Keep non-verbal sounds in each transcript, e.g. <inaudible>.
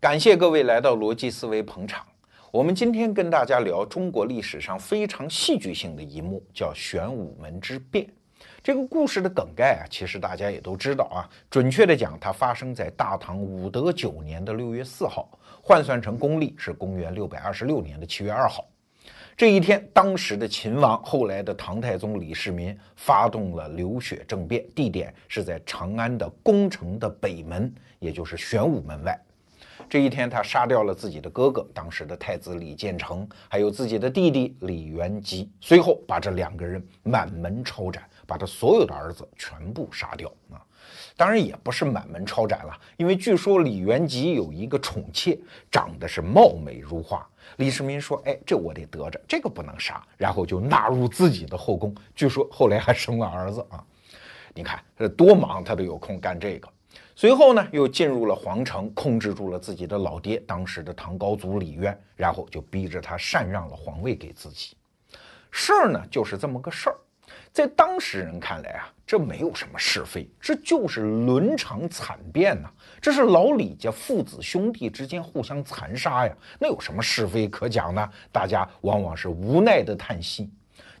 感谢各位来到逻辑思维捧场。我们今天跟大家聊中国历史上非常戏剧性的一幕，叫玄武门之变。这个故事的梗概啊，其实大家也都知道啊。准确的讲，它发生在大唐武德九年的六月四号，换算成公历是公元六百二十六年的七月二号。这一天，当时的秦王，后来的唐太宗李世民发动了流血政变，地点是在长安的宫城的北门，也就是玄武门外。这一天，他杀掉了自己的哥哥，当时的太子李建成，还有自己的弟弟李元吉。随后，把这两个人满门抄斩，把他所有的儿子全部杀掉啊！当然，也不是满门抄斩了，因为据说李元吉有一个宠妾，长得是貌美如花。李世民说：“哎，这我得得着，这个不能杀。”然后就纳入自己的后宫。据说后来还生了儿子啊！你看，这多忙，他都有空干这个。随后呢，又进入了皇城，控制住了自己的老爹，当时的唐高祖李渊，然后就逼着他禅让了皇位给自己。事儿呢，就是这么个事儿，在当时人看来啊，这没有什么是非，这就是伦常惨变呐，这是老李家父子兄弟之间互相残杀呀，那有什么是非可讲呢？大家往往是无奈的叹息。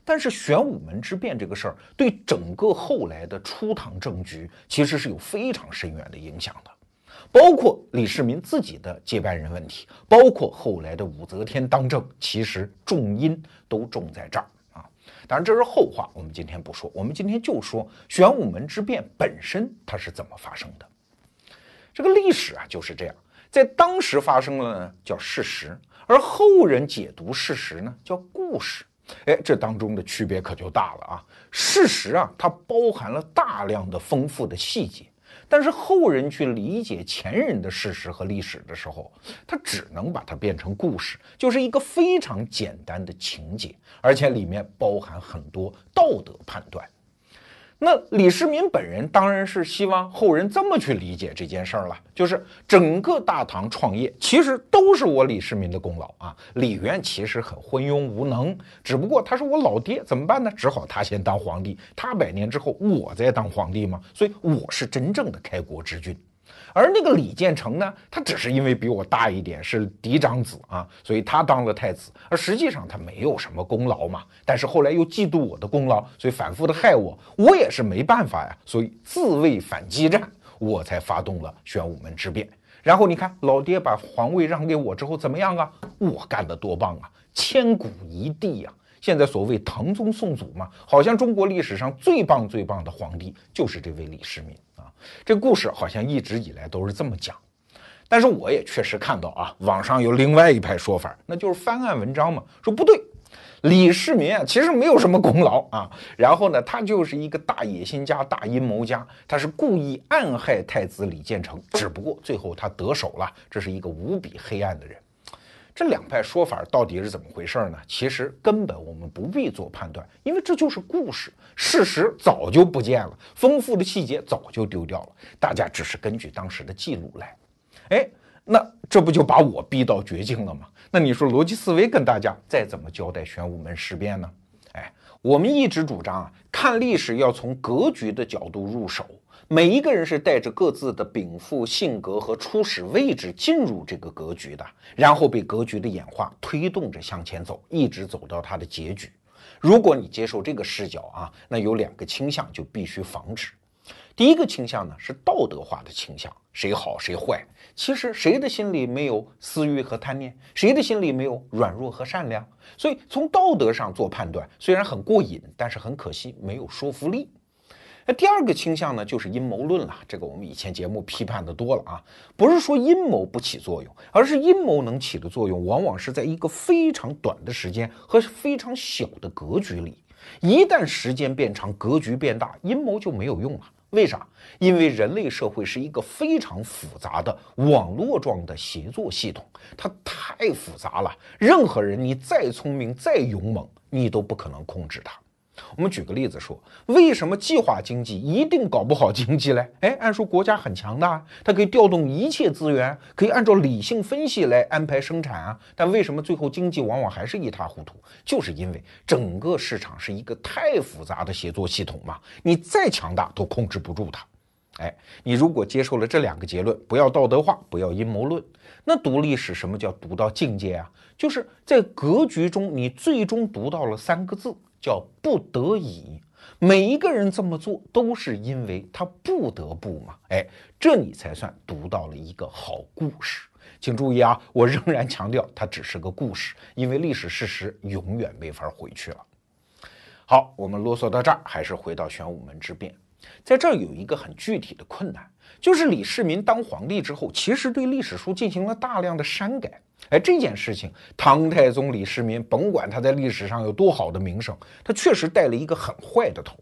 但是玄武门之变这个事儿，对整个后来的初唐政局其实是有非常深远的影响的，包括李世民自己的接班人问题，包括后来的武则天当政，其实重因都重在这儿啊。当然这是后话，我们今天不说，我们今天就说玄武门之变本身它是怎么发生的。这个历史啊就是这样，在当时发生了呢叫事实，而后人解读事实呢叫故事。哎，这当中的区别可就大了啊！事实啊，它包含了大量的丰富的细节，但是后人去理解前人的事实和历史的时候，他只能把它变成故事，就是一个非常简单的情节，而且里面包含很多道德判断。那李世民本人当然是希望后人这么去理解这件事儿了，就是整个大唐创业其实都是我李世民的功劳啊。李渊其实很昏庸无能，只不过他是我老爹，怎么办呢？只好他先当皇帝，他百年之后我再当皇帝嘛。所以我是真正的开国之君。而那个李建成呢，他只是因为比我大一点，是嫡长子啊，所以他当了太子。而实际上他没有什么功劳嘛。但是后来又嫉妒我的功劳，所以反复的害我，我也是没办法呀。所以自卫反击战，我才发动了玄武门之变。然后你看，老爹把皇位让给我之后怎么样啊？我干的多棒啊，千古一帝呀！现在所谓唐宗宋祖嘛，好像中国历史上最棒最棒的皇帝就是这位李世民。这故事好像一直以来都是这么讲，但是我也确实看到啊，网上有另外一派说法，那就是翻案文章嘛，说不对，李世民啊其实没有什么功劳啊，然后呢，他就是一个大野心家、大阴谋家，他是故意暗害太子李建成，只不过最后他得手了，这是一个无比黑暗的人。这两派说法到底是怎么回事呢？其实根本我们不必做判断，因为这就是故事，事实早就不见了，丰富的细节早就丢掉了，大家只是根据当时的记录来。哎，那这不就把我逼到绝境了吗？那你说逻辑思维跟大家再怎么交代玄武门事变呢？哎，我们一直主张啊，看历史要从格局的角度入手。每一个人是带着各自的禀赋、性格和初始位置进入这个格局的，然后被格局的演化推动着向前走，一直走到它的结局。如果你接受这个视角啊，那有两个倾向就必须防止。第一个倾向呢是道德化的倾向，谁好谁坏。其实谁的心里没有私欲和贪念，谁的心里没有软弱和善良？所以从道德上做判断虽然很过瘾，但是很可惜没有说服力。那第二个倾向呢，就是阴谋论了。这个我们以前节目批判的多了啊，不是说阴谋不起作用，而是阴谋能起的作用，往往是在一个非常短的时间和非常小的格局里。一旦时间变长，格局变大，阴谋就没有用了。为啥？因为人类社会是一个非常复杂的网络状的协作系统，它太复杂了。任何人，你再聪明、再勇猛，你都不可能控制它。我们举个例子说，为什么计划经济一定搞不好经济嘞？哎，按说国家很强大，它可以调动一切资源，可以按照理性分析来安排生产啊。但为什么最后经济往往还是一塌糊涂？就是因为整个市场是一个太复杂的协作系统嘛，你再强大都控制不住它。哎，你如果接受了这两个结论，不要道德化，不要阴谋论，那读历史什么叫读到境界啊？就是在格局中，你最终读到了三个字，叫不得已。每一个人这么做，都是因为他不得不嘛。哎，这你才算读到了一个好故事。请注意啊，我仍然强调，它只是个故事，因为历史事实永远没法回去了。好，我们啰嗦到这儿，还是回到玄武门之变。在这儿有一个很具体的困难，就是李世民当皇帝之后，其实对历史书进行了大量的删改。哎，这件事情，唐太宗李世民，甭管他在历史上有多好的名声，他确实带了一个很坏的头。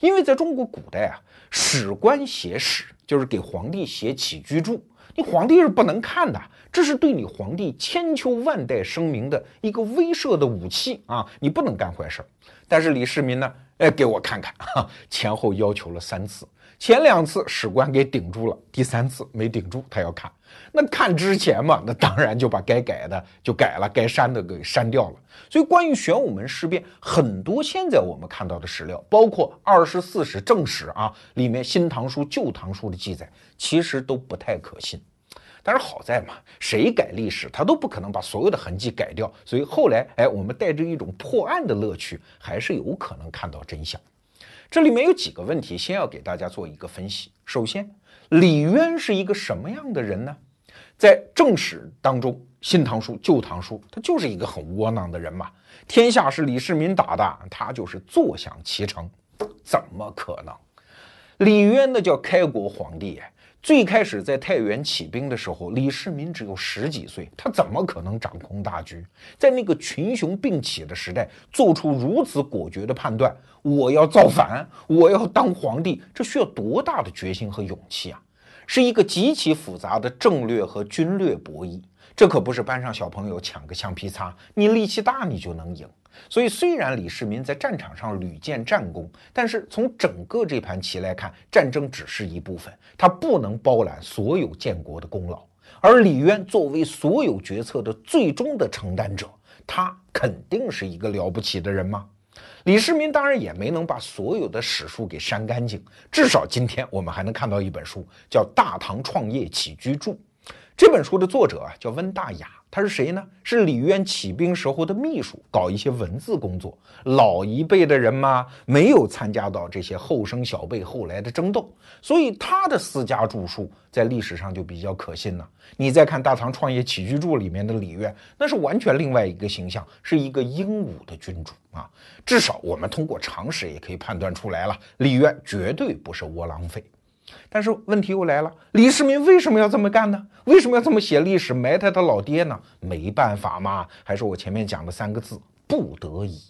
因为在中国古代啊，史官写史就是给皇帝写起居注，你皇帝是不能看的，这是对你皇帝千秋万代声明的一个威慑的武器啊，你不能干坏事儿。但是李世民呢？哎，给我看看，前后要求了三次，前两次史官给顶住了，第三次没顶住，他要看。那看之前嘛，那当然就把该改的就改了，该删的给删掉了。所以关于玄武门事变，很多现在我们看到的史料，包括《二十四史》正史啊，里面《新唐书》《旧唐书》的记载，其实都不太可信。但是好在嘛，谁改历史，他都不可能把所有的痕迹改掉。所以后来，哎，我们带着一种破案的乐趣，还是有可能看到真相。这里面有几个问题，先要给大家做一个分析。首先，李渊是一个什么样的人呢？在正史当中，《新唐书》《旧唐书》，他就是一个很窝囊的人嘛。天下是李世民打的，他就是坐享其成，怎么可能？李渊那叫开国皇帝。最开始在太原起兵的时候，李世民只有十几岁，他怎么可能掌控大局？在那个群雄并起的时代，做出如此果决的判断，我要造反，我要当皇帝，这需要多大的决心和勇气啊！是一个极其复杂的政略和军略博弈，这可不是班上小朋友抢个橡皮擦，你力气大你就能赢。所以，虽然李世民在战场上屡建战功，但是从整个这盘棋来看，战争只是一部分，他不能包揽所有建国的功劳。而李渊作为所有决策的最终的承担者，他肯定是一个了不起的人吗？李世民当然也没能把所有的史书给删干净，至少今天我们还能看到一本书，叫《大唐创业起居注》。这本书的作者啊，叫温大雅。他是谁呢？是李渊起兵时候的秘书，搞一些文字工作。老一辈的人嘛，没有参加到这些后生小辈后来的争斗，所以他的私家著述在历史上就比较可信了。你再看《大唐创业起居注》里面的李渊，那是完全另外一个形象，是一个英武的君主啊。至少我们通过常识也可以判断出来了，李渊绝对不是窝囊废。但是问题又来了，李世民为什么要这么干呢？为什么要这么写历史埋汰他老爹呢？没办法嘛，还是我前面讲的三个字：不得已。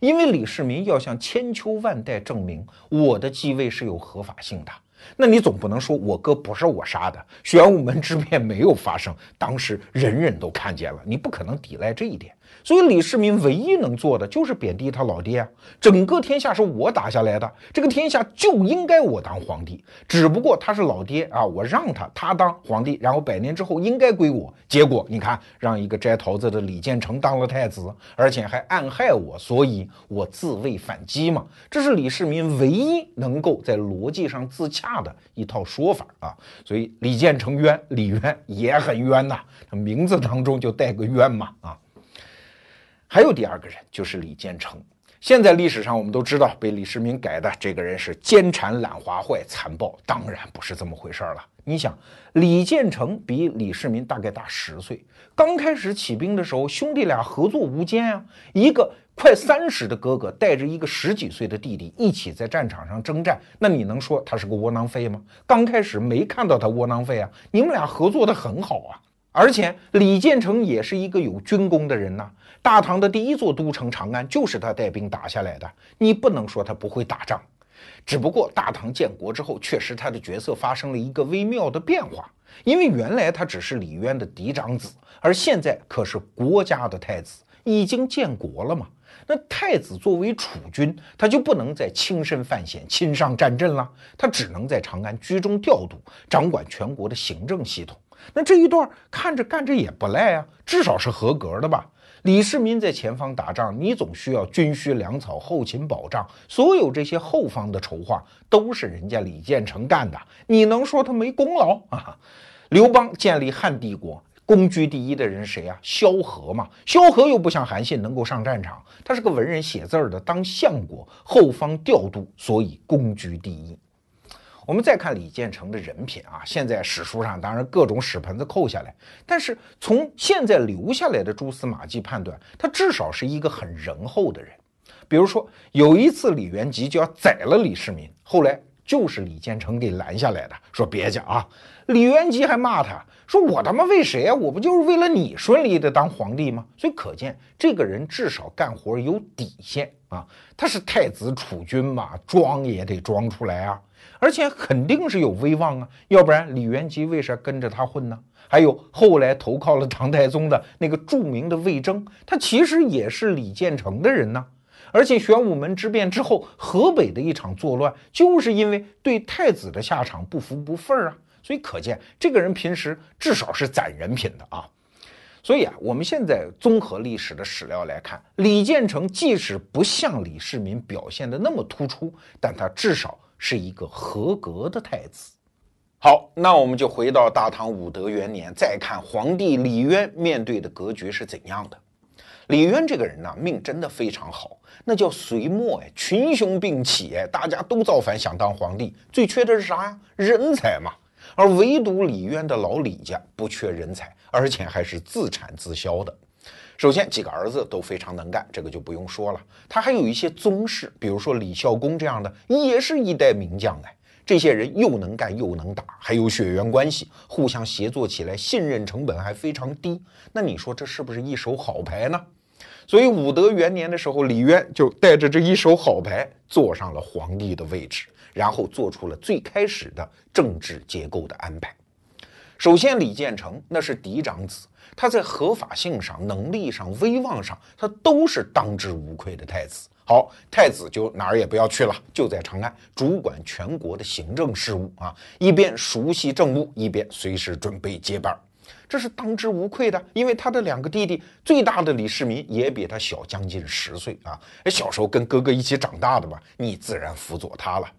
因为李世民要向千秋万代证明我的继位是有合法性的。那你总不能说我哥不是我杀的，玄武门之变没有发生，当时人人都看见了，你不可能抵赖这一点。所以李世民唯一能做的就是贬低他老爹啊！整个天下是我打下来的，这个天下就应该我当皇帝。只不过他是老爹啊，我让他他当皇帝，然后百年之后应该归我。结果你看，让一个摘桃子的李建成当了太子，而且还暗害我，所以我自卫反击嘛。这是李世民唯一能够在逻辑上自洽的一套说法啊。所以李建成冤，李渊也很冤呐，他名字当中就带个冤嘛啊。还有第二个人，就是李建成。现在历史上我们都知道，被李世民改的这个人是奸谗懒滑坏残暴，当然不是这么回事儿了。你想，李建成比李世民大概大十岁，刚开始起兵的时候，兄弟俩合作无间啊。一个快三十的哥哥带着一个十几岁的弟弟一起在战场上征战，那你能说他是个窝囊废吗？刚开始没看到他窝囊废啊，你们俩合作的很好啊。而且李建成也是一个有军功的人呐。大唐的第一座都城长安就是他带兵打下来的，你不能说他不会打仗。只不过大唐建国之后，确实他的角色发生了一个微妙的变化，因为原来他只是李渊的嫡长子，而现在可是国家的太子，已经建国了嘛。那太子作为储君，他就不能再亲身犯险、亲上战阵了，他只能在长安居中调度，掌管全国的行政系统。那这一段看着干着也不赖啊，至少是合格的吧。李世民在前方打仗，你总需要军需粮草、后勤保障，所有这些后方的筹划都是人家李建成干的，你能说他没功劳啊？刘邦建立汉帝国，功居第一的人谁啊？萧何嘛。萧何又不像韩信能够上战场，他是个文人写字儿的，当相国，后方调度，所以功居第一。我们再看李建成的人品啊，现在史书上当然各种屎盆子扣下来，但是从现在留下来的蛛丝马迹判断，他至少是一个很仁厚的人。比如说有一次李元吉就要宰了李世民，后来就是李建成给拦下来的，说别讲啊。李元吉还骂他说：“我他妈为谁啊？我不就是为了你顺利的当皇帝吗？”所以可见这个人至少干活有底线啊。他是太子储君嘛，装也得装出来啊。而且肯定是有威望啊，要不然李元吉为啥跟着他混呢？还有后来投靠了唐太宗的那个著名的魏征，他其实也是李建成的人呢。而且玄武门之变之后，河北的一场作乱，就是因为对太子的下场不服不忿啊。所以可见这个人平时至少是攒人品的啊。所以啊，我们现在综合历史的史料来看，李建成即使不像李世民表现的那么突出，但他至少。是一个合格的太子。好，那我们就回到大唐武德元年，再看皇帝李渊面对的格局是怎样的。李渊这个人呢，命真的非常好，那叫隋末哎，群雄并起哎，大家都造反想当皇帝，最缺的是啥呀？人才嘛。而唯独李渊的老李家不缺人才，而且还是自产自销的。首先，几个儿子都非常能干，这个就不用说了。他还有一些宗室，比如说李孝恭这样的，也是一代名将哎。这些人又能干又能打，还有血缘关系，互相协作起来，信任成本还非常低。那你说这是不是一手好牌呢？所以武德元年的时候，李渊就带着这一手好牌坐上了皇帝的位置，然后做出了最开始的政治结构的安排。首先，李建成那是嫡长子。他在合法性上、能力上、威望上，他都是当之无愧的太子。好，太子就哪儿也不要去了，就在长安主管全国的行政事务啊，一边熟悉政务，一边随时准备接班，这是当之无愧的。因为他的两个弟弟，最大的李世民也比他小将近十岁啊，小时候跟哥哥一起长大的嘛，你自然辅佐他了。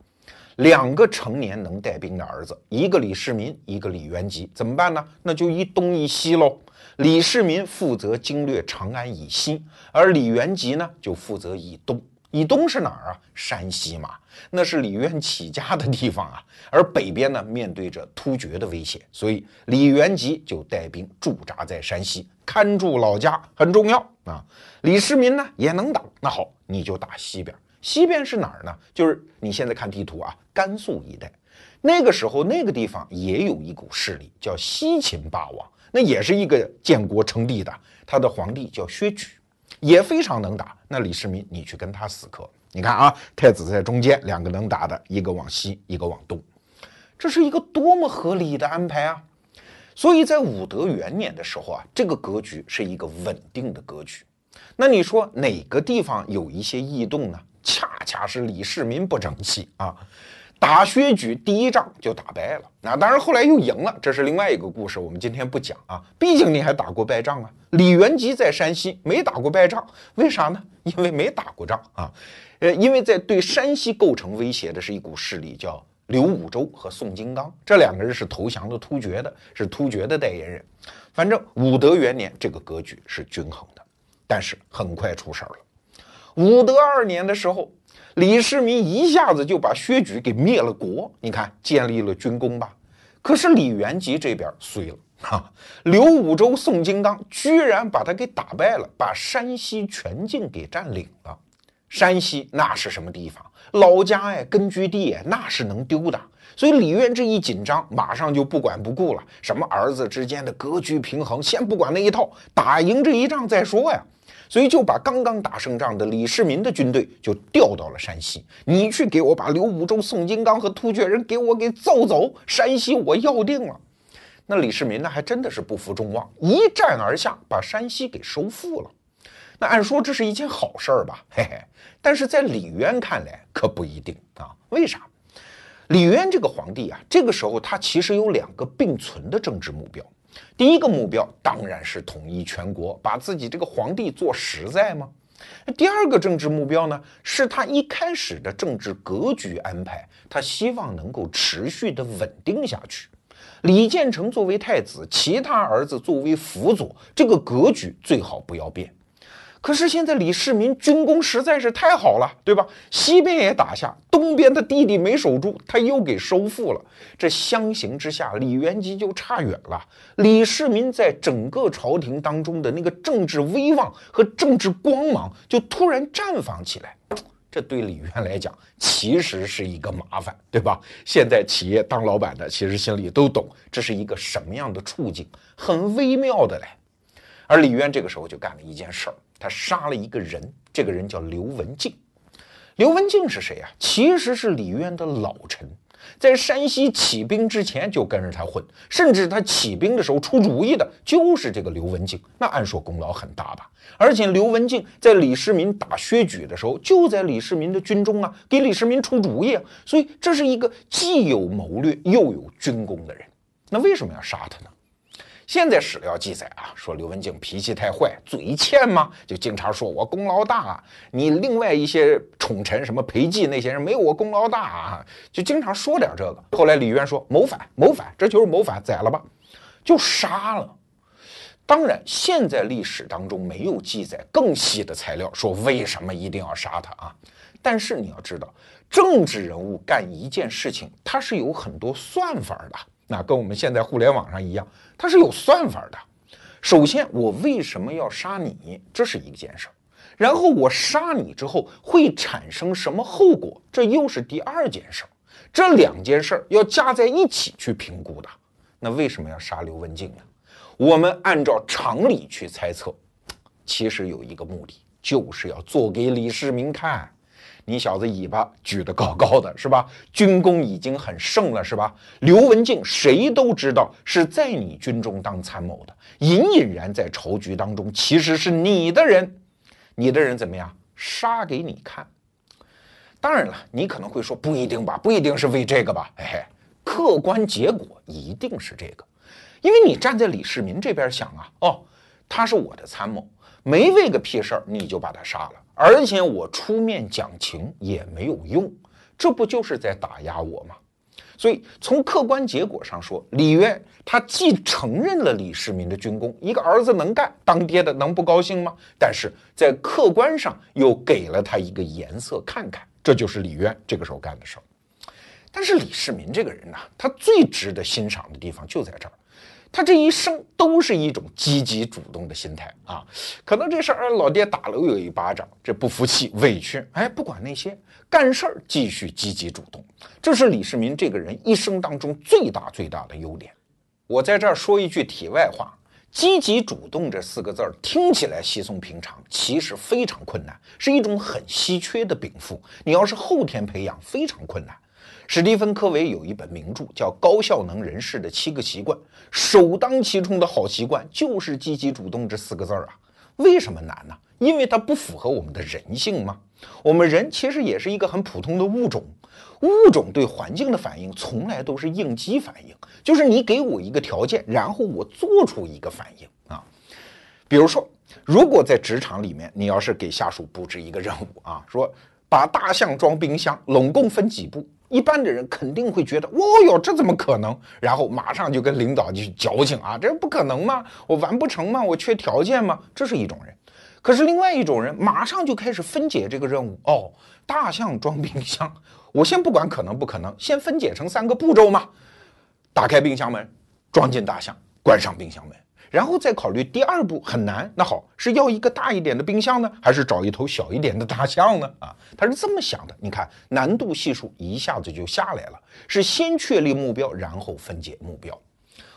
两个成年能带兵的儿子，一个李世民，一个李元吉，怎么办呢？那就一东一西喽。李世民负责经略长安以西，而李元吉呢就负责以东。以东是哪儿啊？山西嘛，那是李渊起家的地方啊。而北边呢，面对着突厥的威胁，所以李元吉就带兵驻扎在山西，看住老家很重要啊。李世民呢也能打，那好，你就打西边。西边是哪儿呢？就是你现在看地图啊，甘肃一带。那个时候那个地方也有一股势力，叫西秦霸王。那也是一个建国称帝的，他的皇帝叫薛举，也非常能打。那李世民，你去跟他死磕。你看啊，太子在中间，两个能打的，一个往西，一个往东，这是一个多么合理的安排啊！所以在武德元年的时候啊，这个格局是一个稳定的格局。那你说哪个地方有一些异动呢？恰恰是李世民不争气啊。打薛举第一仗就打败了，那当然后来又赢了，这是另外一个故事，我们今天不讲啊。毕竟你还打过败仗啊。李元吉在山西没打过败仗，为啥呢？因为没打过仗啊。呃，因为在对山西构成威胁的是一股势力，叫刘武周和宋金刚，这两个人是投降的突厥的，是突厥的代言人。反正武德元年这个格局是均衡的，但是很快出事儿了。武德二年的时候。李世民一下子就把薛举给灭了国，你看建立了军功吧。可是李元吉这边衰了 <laughs> 哈，刘武周、宋金刚居然把他给打败了，把山西全境给占领了。山西那是什么地方？老家哎，根据地哎，那是能丢的。所以李渊这一紧张，马上就不管不顾了，什么儿子之间的格局平衡，先不管那一套，打赢这一仗再说呀。所以就把刚刚打胜仗的李世民的军队就调到了山西，你去给我把刘武周、宋金刚和突厥人给我给揍走，山西我要定了。那李世民呢，还真的是不负众望，一战而下，把山西给收复了。那按说这是一件好事儿吧？<laughs> 嘿嘿，但是在李渊看来可不一定啊。为啥？李渊这个皇帝啊，这个时候他其实有两个并存的政治目标。第一个目标当然是统一全国，把自己这个皇帝做实在吗？那第二个政治目标呢？是他一开始的政治格局安排，他希望能够持续的稳定下去。李建成作为太子，其他儿子作为辅佐，这个格局最好不要变。可是现在李世民军功实在是太好了，对吧？西边也打下，东边的弟弟没守住，他又给收复了。这相形之下，李元吉就差远了。李世民在整个朝廷当中的那个政治威望和政治光芒，就突然绽放起来。这对李渊来讲，其实是一个麻烦，对吧？现在企业当老板的，其实心里都懂，这是一个什么样的处境，很微妙的嘞。而李渊这个时候就干了一件事儿。他杀了一个人，这个人叫刘文静。刘文静是谁啊？其实是李渊的老臣，在山西起兵之前就跟着他混，甚至他起兵的时候出主意的就是这个刘文静。那按说功劳很大吧？而且刘文静在李世民打薛举的时候，就在李世民的军中啊，给李世民出主意啊。所以这是一个既有谋略又有军功的人。那为什么要杀他呢？现在史料记载啊，说刘文静脾气太坏，嘴欠嘛，就经常说我功劳大啊。你另外一些宠臣，什么裴寂那些人，没有我功劳大啊，就经常说点这个。后来李渊说谋反，谋反，这就是谋反，宰了吧，就杀了。当然，现在历史当中没有记载更细的材料，说为什么一定要杀他啊。但是你要知道，政治人物干一件事情，他是有很多算法的。那跟我们现在互联网上一样，它是有算法的。首先，我为什么要杀你，这是一件事儿；然后我杀你之后会产生什么后果，这又是第二件事儿。这两件事儿要加在一起去评估的。那为什么要杀刘文静呢？我们按照常理去猜测，其实有一个目的，就是要做给李世民看。你小子尾巴举得高高的，是吧？军功已经很盛了，是吧？刘文静谁都知道是在你军中当参谋的，隐隐然在朝局当中其实是你的人，你的人怎么样？杀给你看。当然了，你可能会说不一定吧，不一定是为这个吧？哎，客观结果一定是这个，因为你站在李世民这边想啊，哦，他是我的参谋，没为个屁事儿你就把他杀了。而且我出面讲情也没有用，这不就是在打压我吗？所以从客观结果上说，李渊他既承认了李世民的军功，一个儿子能干，当爹的能不高兴吗？但是在客观上又给了他一个颜色看看，这就是李渊这个时候干的事儿。但是李世民这个人呢，他最值得欣赏的地方就在这儿。他这一生都是一种积极主动的心态啊，可能这事儿老爹打了我一巴掌，这不服气委屈，哎，不管那些，干事儿继续积极主动，这是李世民这个人一生当中最大最大的优点。我在这儿说一句题外话，积极主动这四个字儿听起来稀松平常，其实非常困难，是一种很稀缺的禀赋，你要是后天培养非常困难。史蒂芬·科维有一本名著叫《高效能人士的七个习惯》，首当其冲的好习惯就是积极主动这四个字儿啊。为什么难呢？因为它不符合我们的人性吗？我们人其实也是一个很普通的物种，物种对环境的反应从来都是应激反应，就是你给我一个条件，然后我做出一个反应啊。比如说，如果在职场里面，你要是给下属布置一个任务啊，说把大象装冰箱，拢共分几步？一般的人肯定会觉得，哦哟，这怎么可能？然后马上就跟领导去矫情啊，这不可能吗？我完不成吗？我缺条件吗？这是一种人。可是另外一种人，马上就开始分解这个任务。哦，大象装冰箱，我先不管可能不可能，先分解成三个步骤嘛。打开冰箱门，装进大象，关上冰箱门。然后再考虑第二步很难，那好是要一个大一点的冰箱呢，还是找一头小一点的大象呢？<laughs> 啊，他是这么想的。你看难度系数一下子就下来了，是先确立目标，然后分解目标。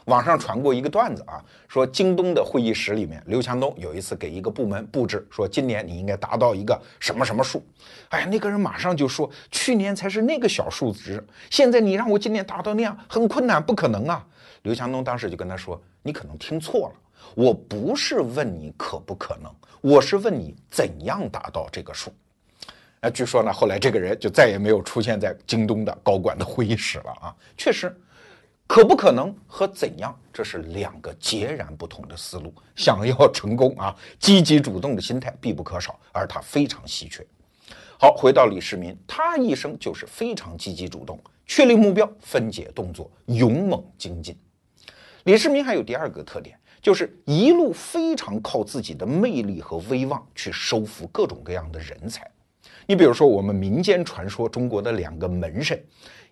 网上传过一个段子啊，说京东的会议室里面，刘强东有一次给一个部门布置，说今年你应该达到一个什么什么数。哎呀，那个人马上就说，去年才是那个小数值，现在你让我今年达到那样，很困难，不可能啊。刘强东当时就跟他说：“你可能听错了，我不是问你可不可能，我是问你怎样达到这个数。”啊，据说呢，后来这个人就再也没有出现在京东的高管的会议室了啊。确实，可不可能和怎样，这是两个截然不同的思路。想要成功啊，积极主动的心态必不可少，而它非常稀缺。好，回到李世民，他一生就是非常积极主动，确立目标，分解动作，勇猛精进。李世民还有第二个特点，就是一路非常靠自己的魅力和威望去收服各种各样的人才。你比如说，我们民间传说中国的两个门神。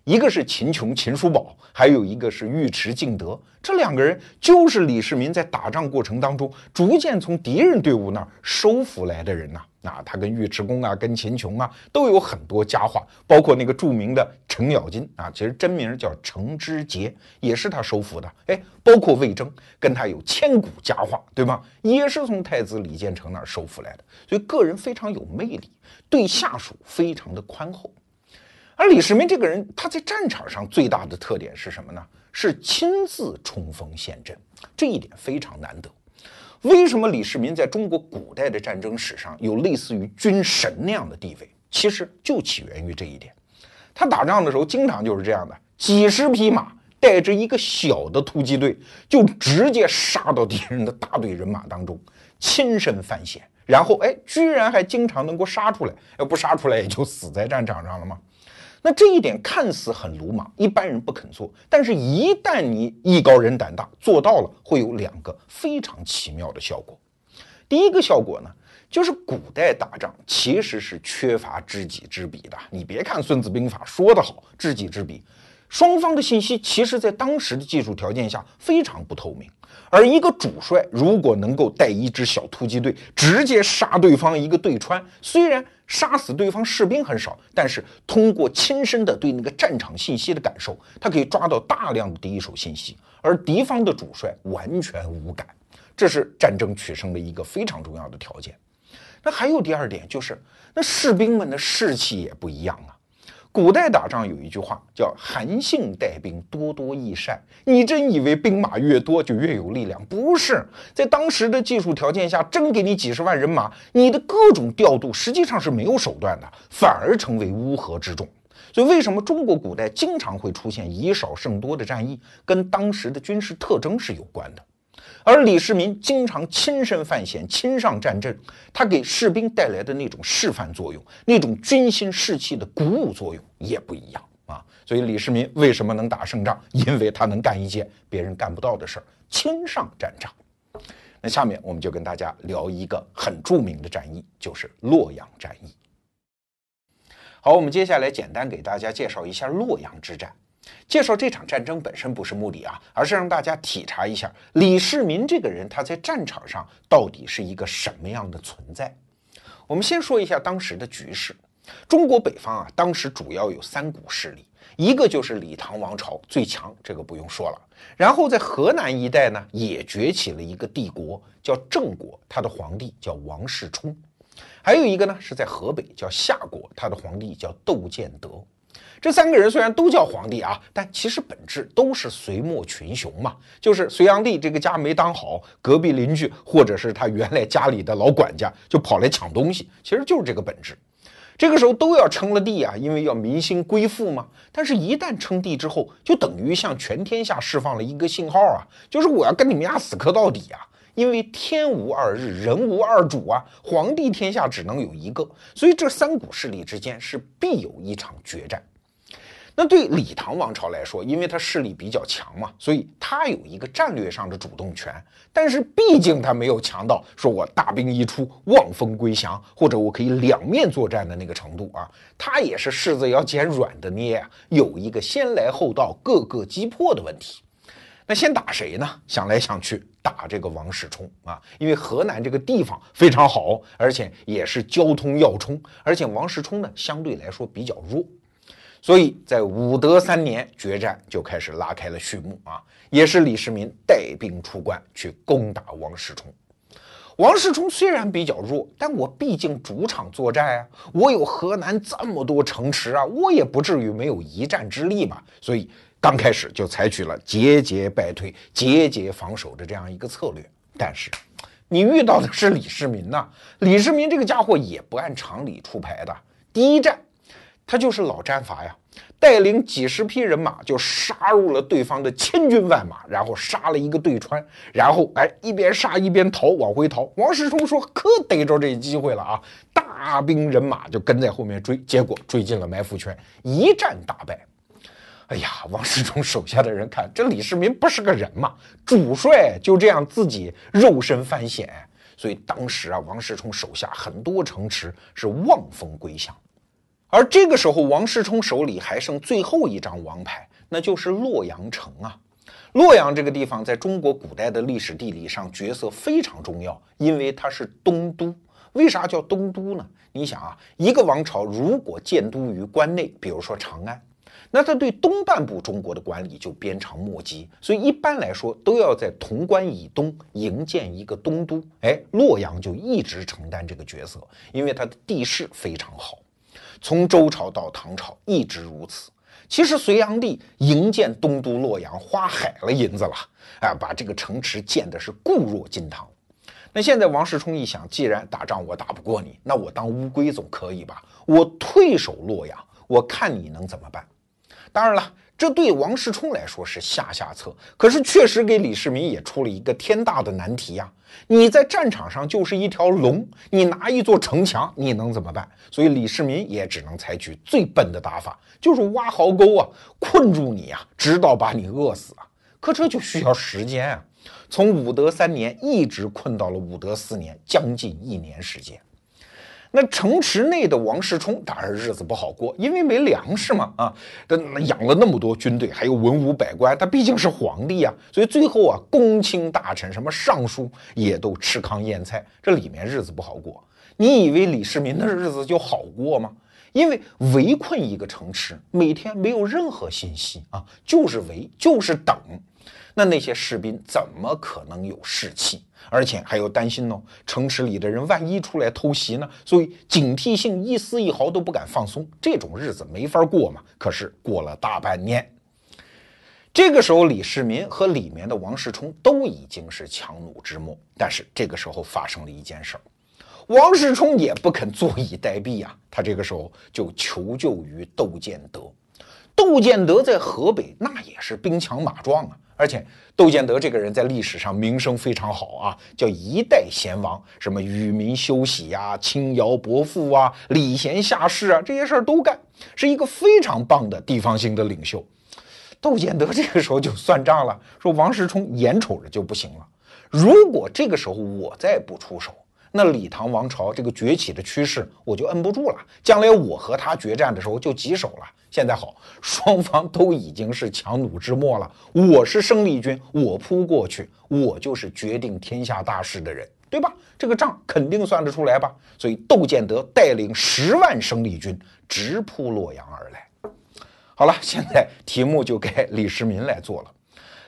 一个是秦琼、秦叔宝，还有一个是尉迟敬德。这两个人就是李世民在打仗过程当中逐渐从敌人队伍那儿收服来的人呐。那他跟尉迟恭啊、跟秦琼啊都有很多佳话，包括那个著名的程咬金啊，其实真名叫程知节，也是他收服的。哎，包括魏征，跟他有千古佳话，对吗？也是从太子李建成那儿收服来的。所以个人非常有魅力，对下属非常的宽厚。而李世民这个人，他在战场上最大的特点是什么呢？是亲自冲锋陷阵，这一点非常难得。为什么李世民在中国古代的战争史上有类似于军神那样的地位？其实就起源于这一点。他打仗的时候经常就是这样的，几十匹马带着一个小的突击队，就直接杀到敌人的大队人马当中，亲身犯险，然后哎，居然还经常能够杀出来。要不杀出来，也就死在战场上了吗？那这一点看似很鲁莽，一般人不肯做。但是，一旦你艺高人胆大，做到了，会有两个非常奇妙的效果。第一个效果呢，就是古代打仗其实是缺乏知己知彼的。你别看《孙子兵法》说得好，知己知彼。双方的信息其实，在当时的技术条件下非常不透明。而一个主帅如果能够带一支小突击队，直接杀对方一个对穿，虽然杀死对方士兵很少，但是通过亲身的对那个战场信息的感受，他可以抓到大量的第一手信息，而敌方的主帅完全无感。这是战争取胜的一个非常重要的条件。那还有第二点，就是那士兵们的士气也不一样啊。古代打仗有一句话叫“韩信带兵，多多益善”。你真以为兵马越多就越有力量？不是，在当时的技术条件下，真给你几十万人马，你的各种调度实际上是没有手段的，反而成为乌合之众。所以，为什么中国古代经常会出现以少胜多的战役，跟当时的军事特征是有关的。而李世民经常亲身犯险、亲上战阵，他给士兵带来的那种示范作用、那种军心士气的鼓舞作用也不一样啊。所以李世民为什么能打胜仗？因为他能干一件别人干不到的事儿——亲上战场。那下面我们就跟大家聊一个很著名的战役，就是洛阳战役。好，我们接下来简单给大家介绍一下洛阳之战。介绍这场战争本身不是目的啊，而是让大家体察一下李世民这个人他在战场上到底是一个什么样的存在。我们先说一下当时的局势。中国北方啊，当时主要有三股势力，一个就是李唐王朝最强，这个不用说了。然后在河南一带呢，也崛起了一个帝国，叫郑国，他的皇帝叫王世充。还有一个呢，是在河北叫夏国，他的皇帝叫窦建德。这三个人虽然都叫皇帝啊，但其实本质都是隋末群雄嘛。就是隋炀帝这个家没当好，隔壁邻居或者是他原来家里的老管家就跑来抢东西，其实就是这个本质。这个时候都要称了帝啊，因为要民心归附嘛。但是，一旦称帝之后，就等于向全天下释放了一个信号啊，就是我要跟你们家死磕到底啊！因为天无二日，人无二主啊，皇帝天下只能有一个，所以这三股势力之间是必有一场决战。那对李唐王朝来说，因为他势力比较强嘛，所以他有一个战略上的主动权。但是毕竟他没有强到说我大兵一出，望风归降，或者我可以两面作战的那个程度啊。他也是柿子要捡软的捏啊，有一个先来后到，各个击破的问题。那先打谁呢？想来想去，打这个王世充啊，因为河南这个地方非常好，而且也是交通要冲，而且王世充呢相对来说比较弱。所以在武德三年，决战就开始拉开了序幕啊！也是李世民带兵出关去攻打王世充。王世充虽然比较弱，但我毕竟主场作战啊，我有河南这么多城池啊，我也不至于没有一战之力吧？所以刚开始就采取了节节败退、节节防守的这样一个策略。但是你遇到的是李世民呐，李世民这个家伙也不按常理出牌的。第一战。他就是老战法呀，带领几十匹人马就杀入了对方的千军万马，然后杀了一个对穿，然后哎一边杀一边逃，往回逃。王世充说：“可逮着这机会了啊！”大兵人马就跟在后面追，结果追进了埋伏圈，一战大败。哎呀，王世充手下的人看这李世民不是个人嘛，主帅就这样自己肉身犯险，所以当时啊，王世充手下很多城池是望风归降。而这个时候，王世充手里还剩最后一张王牌，那就是洛阳城啊。洛阳这个地方在中国古代的历史地理上角色非常重要，因为它是东都。为啥叫东都呢？你想啊，一个王朝如果建都于关内，比如说长安，那他对东半部中国的管理就鞭长莫及。所以一般来说，都要在潼关以东营建一个东都。哎，洛阳就一直承担这个角色，因为它的地势非常好。从周朝到唐朝一直如此。其实隋炀帝营建东都洛阳花海了银子了，啊，把这个城池建的是固若金汤。那现在王世充一想，既然打仗我打不过你，那我当乌龟总可以吧？我退守洛阳，我看你能怎么办？当然了。这对王世充来说是下下策，可是确实给李世民也出了一个天大的难题呀！你在战场上就是一条龙，你拿一座城墙，你能怎么办？所以李世民也只能采取最笨的打法，就是挖壕沟啊，困住你啊，直到把你饿死啊！可这就需要时间啊，从武德三年一直困到了武德四年，将近一年时间。那城池内的王世充当然日子不好过，因为没粮食嘛啊，他养了那么多军队，还有文武百官，他毕竟是皇帝啊，所以最后啊，公卿大臣什么尚书也都吃糠咽菜，这里面日子不好过。你以为李世民的日子就好过吗？因为围困一个城池，每天没有任何信息啊，就是围，就是等。那那些士兵怎么可能有士气？而且还要担心呢，城池里的人万一出来偷袭呢？所以警惕性一丝一毫都不敢放松。这种日子没法过嘛。可是过了大半年，这个时候李世民和里面的王世充都已经是强弩之末。但是这个时候发生了一件事儿，王世充也不肯坐以待毙呀。他这个时候就求救于窦建德。窦建德在河北那也是兵强马壮啊。而且窦建德这个人在历史上名声非常好啊，叫一代贤王，什么与民休息呀、轻徭薄赋啊、礼贤下士啊，这些事儿都干，是一个非常棒的地方性的领袖。窦建德这个时候就算账了，说王世充眼瞅着就不行了，如果这个时候我再不出手，那李唐王朝这个崛起的趋势我就摁不住了，将来我和他决战的时候就棘手了。现在好，双方都已经是强弩之末了。我是胜利军，我扑过去，我就是决定天下大事的人，对吧？这个账肯定算得出来吧？所以窦建德带领十万生力军直扑洛阳而来。好了，现在题目就该李世民来做了。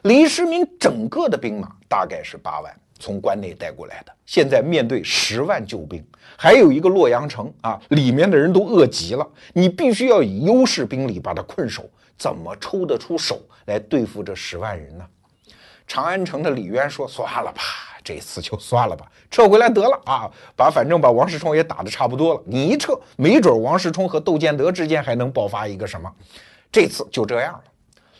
李世民整个的兵马大概是八万。从关内带过来的，现在面对十万救兵，还有一个洛阳城啊，里面的人都饿极了，你必须要以优势兵力把他困守，怎么抽得出手来对付这十万人呢？长安城的李渊说：“算了吧，这次就算了吧，撤回来得了啊，把反正把王世充也打得差不多了，你一撤，没准王世充和窦建德之间还能爆发一个什么？这次就这样了。”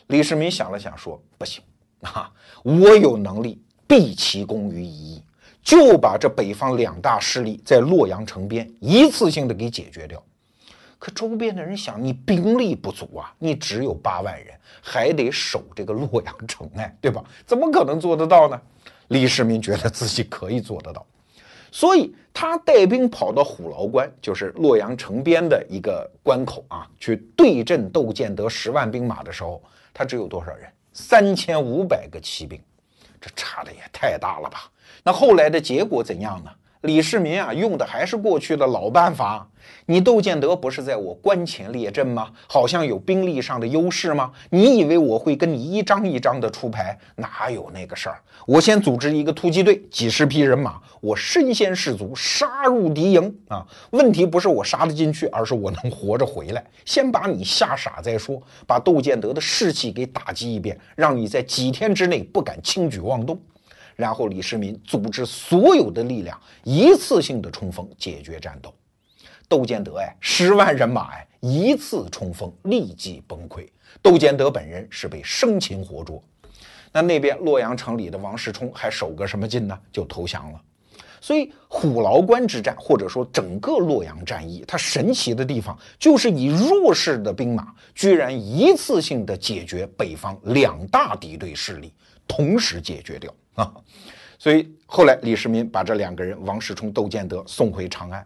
李世民想了想说：“不行啊，我有能力。”毕其功于一役，就把这北方两大势力在洛阳城边一次性的给解决掉。可周边的人想，你兵力不足啊，你只有八万人，还得守这个洛阳城哎，对吧？怎么可能做得到呢？李世民觉得自己可以做得到，所以他带兵跑到虎牢关，就是洛阳城边的一个关口啊，去对阵窦建德十万兵马的时候，他只有多少人？三千五百个骑兵。这差的也太大了吧？那后来的结果怎样呢？李世民啊，用的还是过去的老办法。你窦建德不是在我关前列阵吗？好像有兵力上的优势吗？你以为我会跟你一张一张的出牌？哪有那个事儿？我先组织一个突击队，几十匹人马，我身先士卒，杀入敌营啊！问题不是我杀得进去，而是我能活着回来。先把你吓傻再说，把窦建德的士气给打击一遍，让你在几天之内不敢轻举妄动。然后李世民组织所有的力量，一次性的冲锋，解决战斗。窦建德哎，十万人马哎，一次冲锋立即崩溃，窦建德本人是被生擒活捉。那那边洛阳城里的王世充还守个什么劲呢？就投降了。所以虎牢关之战，或者说整个洛阳战役，它神奇的地方就是以弱势的兵马，居然一次性的解决北方两大敌对势力，同时解决掉啊！所以后来李世民把这两个人王世充、窦建德送回长安。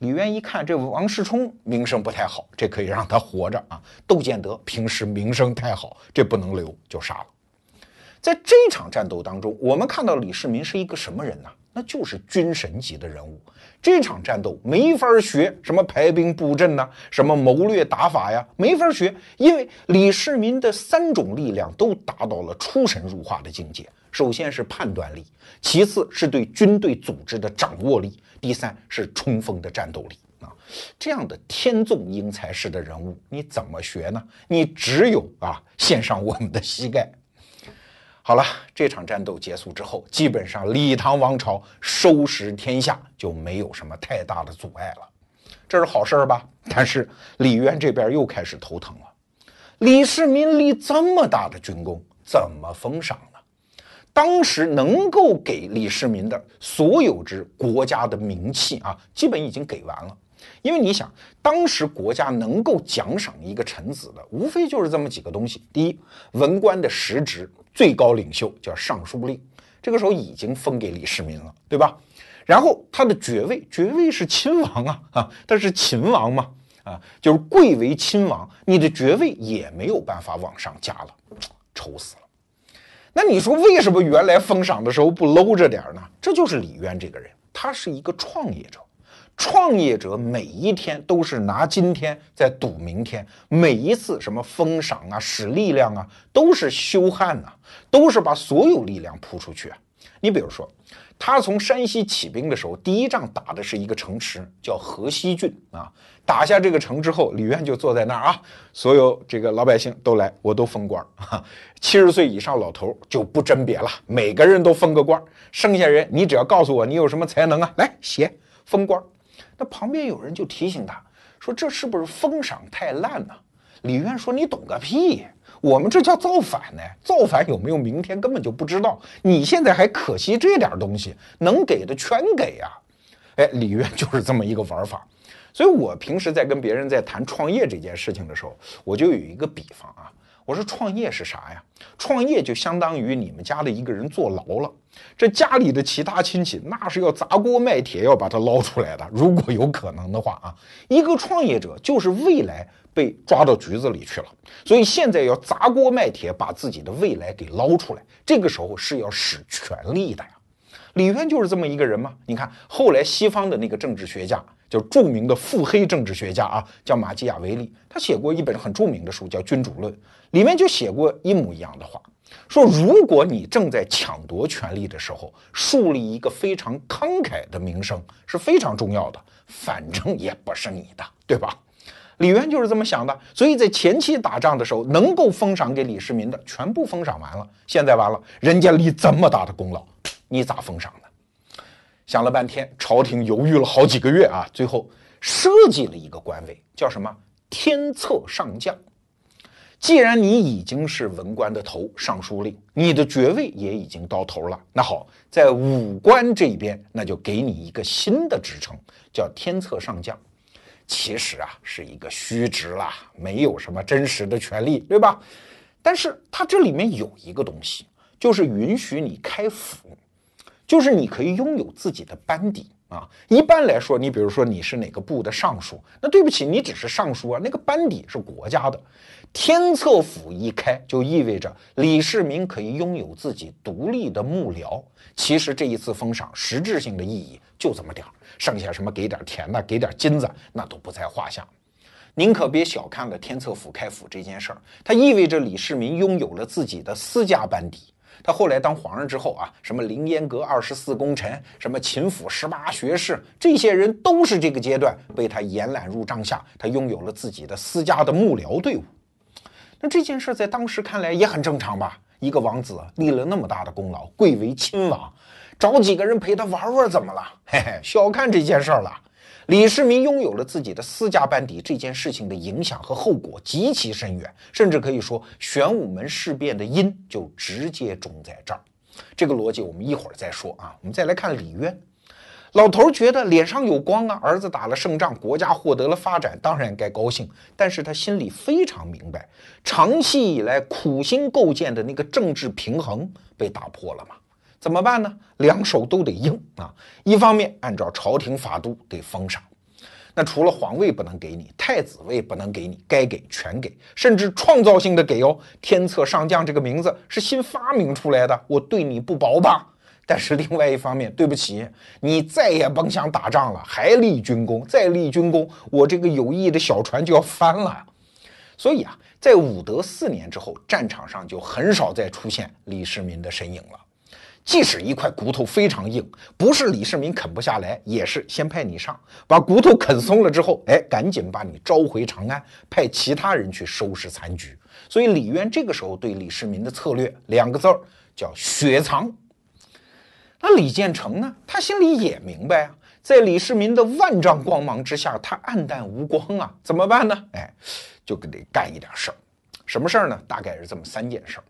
李渊一看，这王世充名声不太好，这可以让他活着啊。窦建德平时名声太好，这不能留，就杀了。在这场战斗当中，我们看到李世民是一个什么人呢？那就是军神级的人物。这场战斗没法学什么排兵布阵呐，什么谋略打法呀，没法学，因为李世民的三种力量都达到了出神入化的境界。首先是判断力，其次是对军队组织的掌握力，第三是冲锋的战斗力啊。这样的天纵英才式的人物，你怎么学呢？你只有啊，献上我们的膝盖。好了，这场战斗结束之后，基本上李唐王朝收拾天下就没有什么太大的阻碍了，这是好事儿吧？但是李渊这边又开始头疼了。李世民立这么大的军功，怎么封赏呢？当时能够给李世民的所有之国家的名器啊，基本已经给完了。因为你想，当时国家能够奖赏一个臣子的，无非就是这么几个东西：第一，文官的实职。最高领袖叫尚书令，这个时候已经封给李世民了，对吧？然后他的爵位，爵位是亲王啊，啊，他是秦王嘛，啊，就是贵为亲王，你的爵位也没有办法往上加了，愁死了。那你说为什么原来封赏的时候不搂着点呢？这就是李渊这个人，他是一个创业者。创业者每一天都是拿今天在赌明天，每一次什么封赏啊、使力量啊，都是修汉呐，都是把所有力量扑出去啊。你比如说，他从山西起兵的时候，第一仗打的是一个城池，叫河西郡啊。打下这个城之后，李渊就坐在那儿啊，所有这个老百姓都来，我都封官儿。<laughs> 七十岁以上老头就不甄别了，每个人都封个官。剩下人，你只要告诉我你有什么才能啊，来写封官。那旁边有人就提醒他说：“这是不是封赏太烂呢？”李渊说：“你懂个屁！我们这叫造反呢！造反有没有明天根本就不知道。你现在还可惜这点东西，能给的全给啊！”哎，李渊就是这么一个玩法。所以我平时在跟别人在谈创业这件事情的时候，我就有一个比方。我说创业是啥呀？创业就相当于你们家的一个人坐牢了，这家里的其他亲戚那是要砸锅卖铁要把他捞出来的。如果有可能的话啊，一个创业者就是未来被抓到局子里去了，所以现在要砸锅卖铁把自己的未来给捞出来。这个时候是要使全力的呀。李渊就是这么一个人吗？你看后来西方的那个政治学家。就著名的腹黑政治学家啊，叫马基雅维利，他写过一本很著名的书，叫《君主论》，里面就写过一模一样的话，说如果你正在抢夺权力的时候，树立一个非常慷慨的名声是非常重要的，反正也不是你的，对吧？李渊就是这么想的，所以在前期打仗的时候，能够封赏给李世民的全部封赏完了，现在完了，人家立这么大的功劳，你咋封赏呢？想了半天，朝廷犹豫了好几个月啊，最后设计了一个官位，叫什么天策上将。既然你已经是文官的头，尚书令，你的爵位也已经到头了，那好，在武官这边，那就给你一个新的职称，叫天策上将。其实啊，是一个虚职啦，没有什么真实的权利，对吧？但是它这里面有一个东西，就是允许你开府。就是你可以拥有自己的班底啊。一般来说，你比如说你是哪个部的尚书，那对不起，你只是尚书啊，那个班底是国家的。天策府一开，就意味着李世民可以拥有自己独立的幕僚。其实这一次封赏实质性的意义就这么点儿，剩下什么给点田的、给点金子，那都不在话下。您可别小看了天策府开府这件事儿，它意味着李世民拥有了自己的私家班底。他后来当皇上之后啊，什么凌烟阁二十四功臣，什么秦府十八学士，这些人都是这个阶段被他延揽入帐下，他拥有了自己的私家的幕僚队伍。那这件事在当时看来也很正常吧？一个王子立了那么大的功劳，贵为亲王，找几个人陪他玩玩怎么了？嘿嘿，小看这件事儿了。李世民拥有了自己的私家班底，这件事情的影响和后果极其深远，甚至可以说玄武门事变的因就直接种在这儿。这个逻辑我们一会儿再说啊。我们再来看李渊，老头觉得脸上有光啊，儿子打了胜仗，国家获得了发展，当然该高兴。但是他心里非常明白，长期以来苦心构建的那个政治平衡被打破了嘛。怎么办呢？两手都得硬啊！一方面按照朝廷法度得封赏，那除了皇位不能给你，太子位不能给你，该给全给，甚至创造性的给哦。天策上将这个名字是新发明出来的，我对你不薄吧？但是另外一方面，对不起，你再也甭想打仗了，还立军功，再立军功，我这个有意的小船就要翻了。所以啊，在武德四年之后，战场上就很少再出现李世民的身影了。即使一块骨头非常硬，不是李世民啃不下来，也是先派你上，把骨头啃松了之后，哎，赶紧把你召回长安，派其他人去收拾残局。所以李渊这个时候对李世民的策略两个字儿叫雪藏。那李建成呢？他心里也明白啊，在李世民的万丈光芒之下，他黯淡无光啊，怎么办呢？哎，就得干一点事儿。什么事儿呢？大概是这么三件事儿。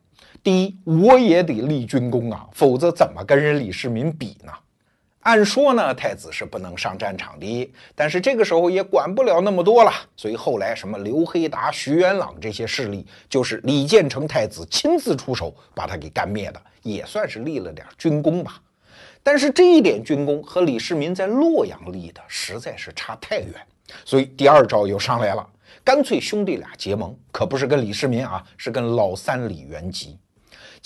第一，我也得立军功啊，否则怎么跟人李世民比呢？按说呢，太子是不能上战场的，但是这个时候也管不了那么多了。所以后来什么刘黑达、徐元朗这些势力，就是李建成太子亲自出手把他给干灭的，也算是立了点军功吧。但是这一点军功和李世民在洛阳立的实在是差太远，所以第二招又上来了，干脆兄弟俩结盟，可不是跟李世民啊，是跟老三李元吉。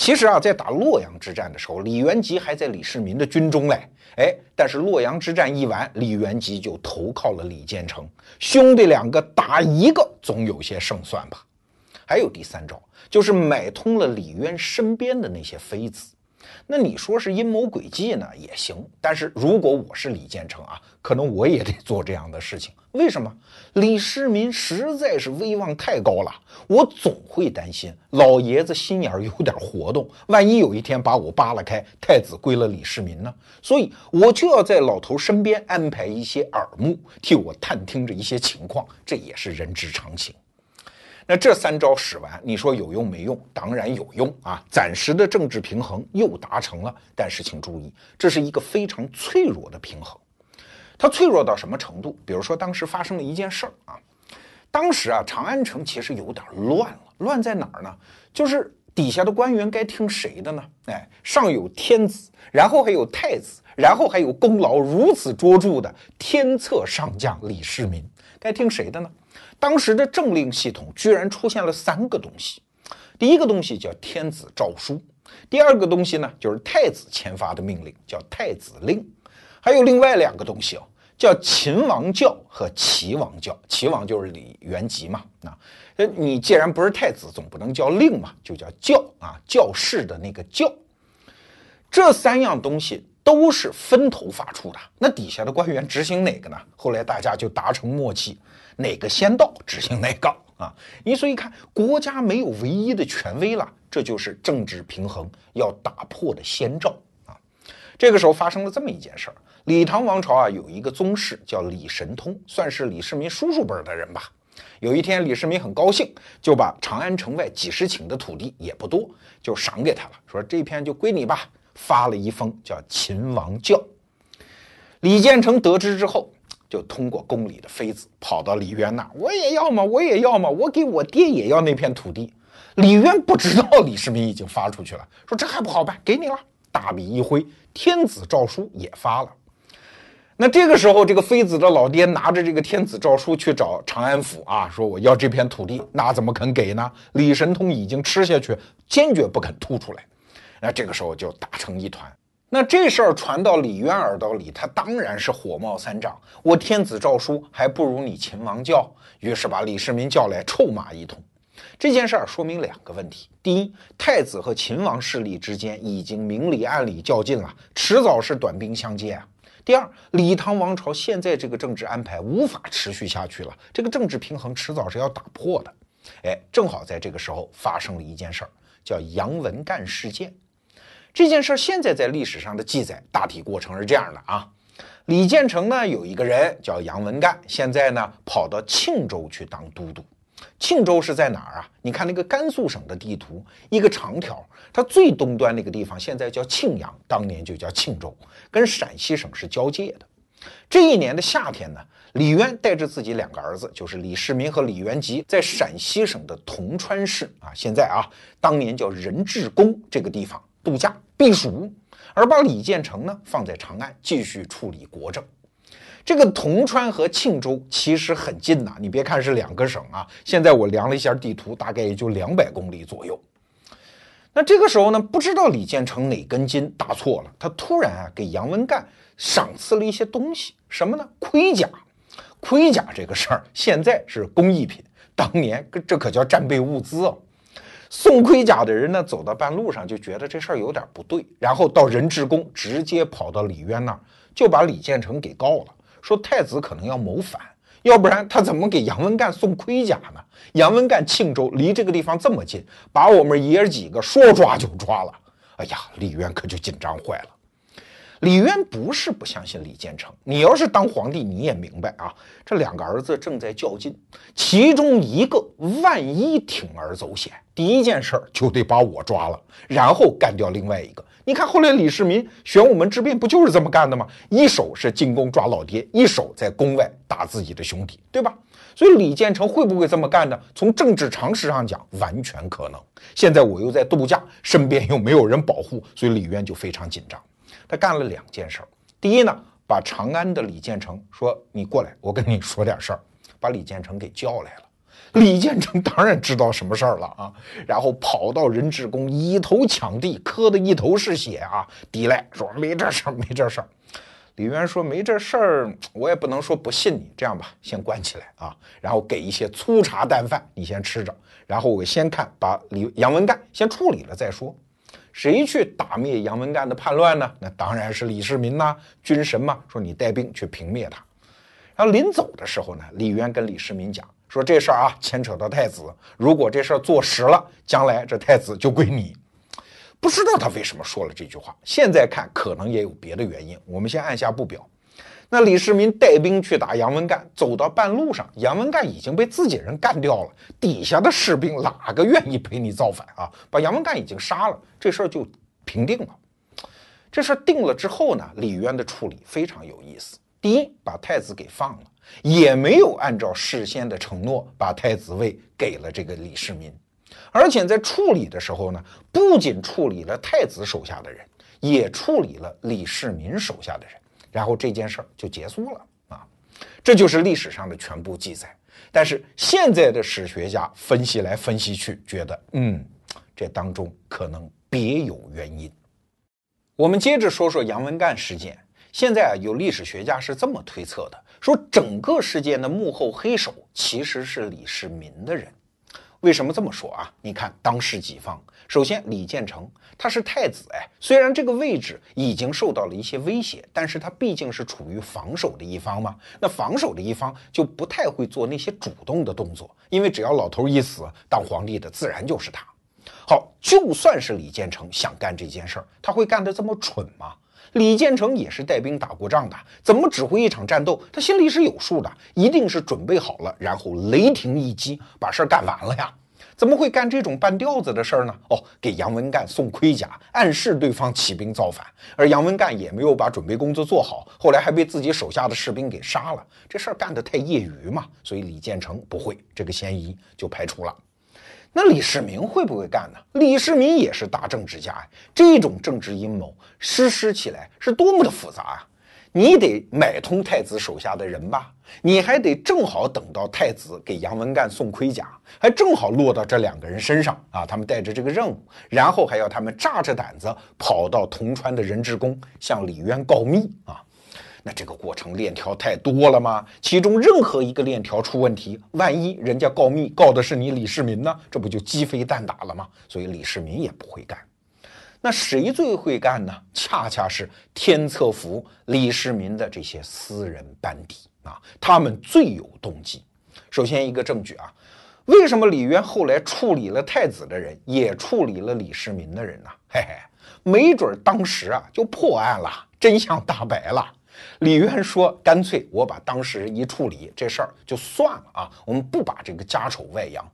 其实啊，在打洛阳之战的时候，李元吉还在李世民的军中嘞。哎，但是洛阳之战一完，李元吉就投靠了李建成，兄弟两个打一个总有些胜算吧。还有第三招，就是买通了李渊身边的那些妃子。那你说是阴谋诡计呢，也行。但是如果我是李建成啊，可能我也得做这样的事情。为什么？李世民实在是威望太高了，我总会担心老爷子心眼儿有点活动，万一有一天把我扒拉开，太子归了李世民呢？所以我就要在老头身边安排一些耳目，替我探听着一些情况，这也是人之常情。那这三招使完，你说有用没用？当然有用啊！暂时的政治平衡又达成了，但是请注意，这是一个非常脆弱的平衡。它脆弱到什么程度？比如说当时发生了一件事儿啊，当时啊长安城其实有点乱了，乱在哪儿呢？就是底下的官员该听谁的呢？哎，上有天子，然后还有太子，然后还有功劳如此卓著的天策上将李世民，该听谁的呢？当时的政令系统居然出现了三个东西，第一个东西叫天子诏书，第二个东西呢就是太子签发的命令，叫太子令，还有另外两个东西哦，叫秦王教和齐王教。齐王就是李元吉嘛，那呃你既然不是太子，总不能叫令嘛，就叫教啊，教士的那个教。这三样东西都是分头发出的，那底下的官员执行哪个呢？后来大家就达成默契。哪个先到执行哪个啊？你所以看，国家没有唯一的权威了，这就是政治平衡要打破的先兆啊。这个时候发生了这么一件事儿：李唐王朝啊，有一个宗室叫李神通，算是李世民叔叔辈的人吧。有一天，李世民很高兴，就把长安城外几十顷的土地也不多，就赏给他了，说这片就归你吧。发了一封叫秦王教。李建成得知之后。就通过宫里的妃子跑到李渊那儿，我也要嘛，我也要嘛，我给我爹也要那片土地。李渊不知道李世民已经发出去了，说这还不好办，给你了，大笔一挥，天子诏书也发了。那这个时候，这个妃子的老爹拿着这个天子诏书去找长安府啊，说我要这片土地，那怎么肯给呢？李神通已经吃下去，坚决不肯吐出来。那这个时候就打成一团。那这事儿传到李渊耳朵里，他当然是火冒三丈。我天子诏书还不如你秦王教，于是把李世民叫来臭骂一通。这件事儿说明两个问题：第一，太子和秦王势力之间已经明里暗里较劲了，迟早是短兵相接啊；第二，李唐王朝现在这个政治安排无法持续下去了，这个政治平衡迟早是要打破的。哎，正好在这个时候发生了一件事儿，叫杨文干事件。这件事现在在历史上的记载大体过程是这样的啊，李建成呢有一个人叫杨文干，现在呢跑到庆州去当都督。庆州是在哪儿啊？你看那个甘肃省的地图，一个长条，它最东端那个地方现在叫庆阳，当年就叫庆州，跟陕西省是交界的。这一年的夏天呢，李渊带着自己两个儿子，就是李世民和李元吉，在陕西省的铜川市啊，现在啊，当年叫任志公这个地方度假避暑，而把李建成呢放在长安继续处理国政。这个铜川和庆州其实很近呐，你别看是两个省啊，现在我量了一下地图，大概也就两百公里左右。那这个时候呢，不知道李建成哪根筋搭错了，他突然啊给杨文干赏赐了一些东西，什么呢？盔甲。盔甲这个事儿现在是工艺品，当年这可叫战备物资哦。送盔甲的人呢，走到半路上就觉得这事儿有点不对，然后到任志公直接跑到李渊那儿，就把李建成给告了。说太子可能要谋反，要不然他怎么给杨文干送盔甲呢？杨文干庆州离这个地方这么近，把我们爷儿几个说抓就抓了。哎呀，李渊可就紧张坏了。李渊不是不相信李建成，你要是当皇帝，你也明白啊，这两个儿子正在较劲，其中一个万一铤而走险，第一件事儿就得把我抓了，然后干掉另外一个。你看后来李世民玄武门之变不就是这么干的吗？一手是进宫抓老爹，一手在宫外打自己的兄弟，对吧？所以李建成会不会这么干呢？从政治常识上讲，完全可能。现在我又在度假，身边又没有人保护，所以李渊就非常紧张。他干了两件事儿，第一呢，把长安的李建成说：“你过来，我跟你说点事儿。”把李建成给叫来了。李建成当然知道什么事儿了啊，然后跑到任志公，一头抢地，磕得一头是血啊，抵赖说：“没这事儿，没这事儿。”李渊说：“没这事儿，我也不能说不信你。这样吧，先关起来啊，然后给一些粗茶淡饭，你先吃着，然后我先看把李杨文干先处理了再说。”谁去打灭杨文干的叛乱呢？那当然是李世民呐，军神嘛。说你带兵去平灭他。然后临走的时候呢，李渊跟李世民讲说这事儿啊牵扯到太子，如果这事儿做实了，将来这太子就归你。不知道他为什么说了这句话，现在看可能也有别的原因，我们先按下不表。那李世民带兵去打杨文干，走到半路上，杨文干已经被自己人干掉了。底下的士兵哪个愿意陪你造反啊？把杨文干已经杀了，这事儿就平定了。这事儿定了之后呢，李渊的处理非常有意思。第一，把太子给放了，也没有按照事先的承诺把太子位给了这个李世民，而且在处理的时候呢，不仅处理了太子手下的人，也处理了李世民手下的人。然后这件事儿就结束了啊，这就是历史上的全部记载。但是现在的史学家分析来分析去，觉得嗯，这当中可能别有原因。我们接着说说杨文干事件。现在啊，有历史学家是这么推测的：说整个事件的幕后黑手其实是李世民的人。为什么这么说啊？你看当时几方，首先李建成他是太子，哎，虽然这个位置已经受到了一些威胁，但是他毕竟是处于防守的一方嘛。那防守的一方就不太会做那些主动的动作，因为只要老头一死，当皇帝的自然就是他。好，就算是李建成想干这件事儿，他会干得这么蠢吗？李建成也是带兵打过仗的，怎么指挥一场战斗？他心里是有数的，一定是准备好了，然后雷霆一击把事儿干完了呀。怎么会干这种半吊子的事儿呢？哦，给杨文干送盔甲，暗示对方起兵造反，而杨文干也没有把准备工作做好，后来还被自己手下的士兵给杀了。这事儿干得太业余嘛，所以李建成不会，这个嫌疑就排除了。那李世民会不会干呢？李世民也是大政治家呀，这种政治阴谋实施起来是多么的复杂啊！你得买通太子手下的人吧，你还得正好等到太子给杨文干送盔甲，还正好落到这两个人身上啊！他们带着这个任务，然后还要他们炸着胆子跑到铜川的任志公向李渊告密啊！那这个过程链条太多了吗？其中任何一个链条出问题，万一人家告密告的是你李世民呢？这不就鸡飞蛋打了吗？所以李世民也不会干。那谁最会干呢？恰恰是天策府李世民的这些私人班底啊，他们最有动机。首先一个证据啊，为什么李渊后来处理了太子的人，也处理了李世民的人呢？嘿嘿，没准当时啊就破案了。真相大白了，李渊说：“干脆我把当事人一处理，这事儿就算了啊，我们不把这个家丑外扬。”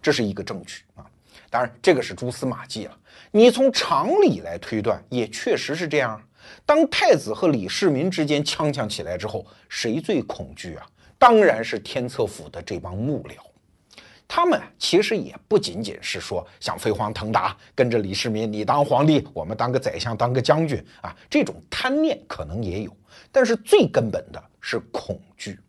这是一个证据啊。当然，这个是蛛丝马迹了。你从常理来推断，也确实是这样。当太子和李世民之间呛呛起来之后，谁最恐惧啊？当然是天策府的这帮幕僚。他们其实也不仅仅是说想飞黄腾达，跟着李世民，你当皇帝，我们当个宰相，当个将军啊，这种贪念可能也有。但是最根本的是恐惧，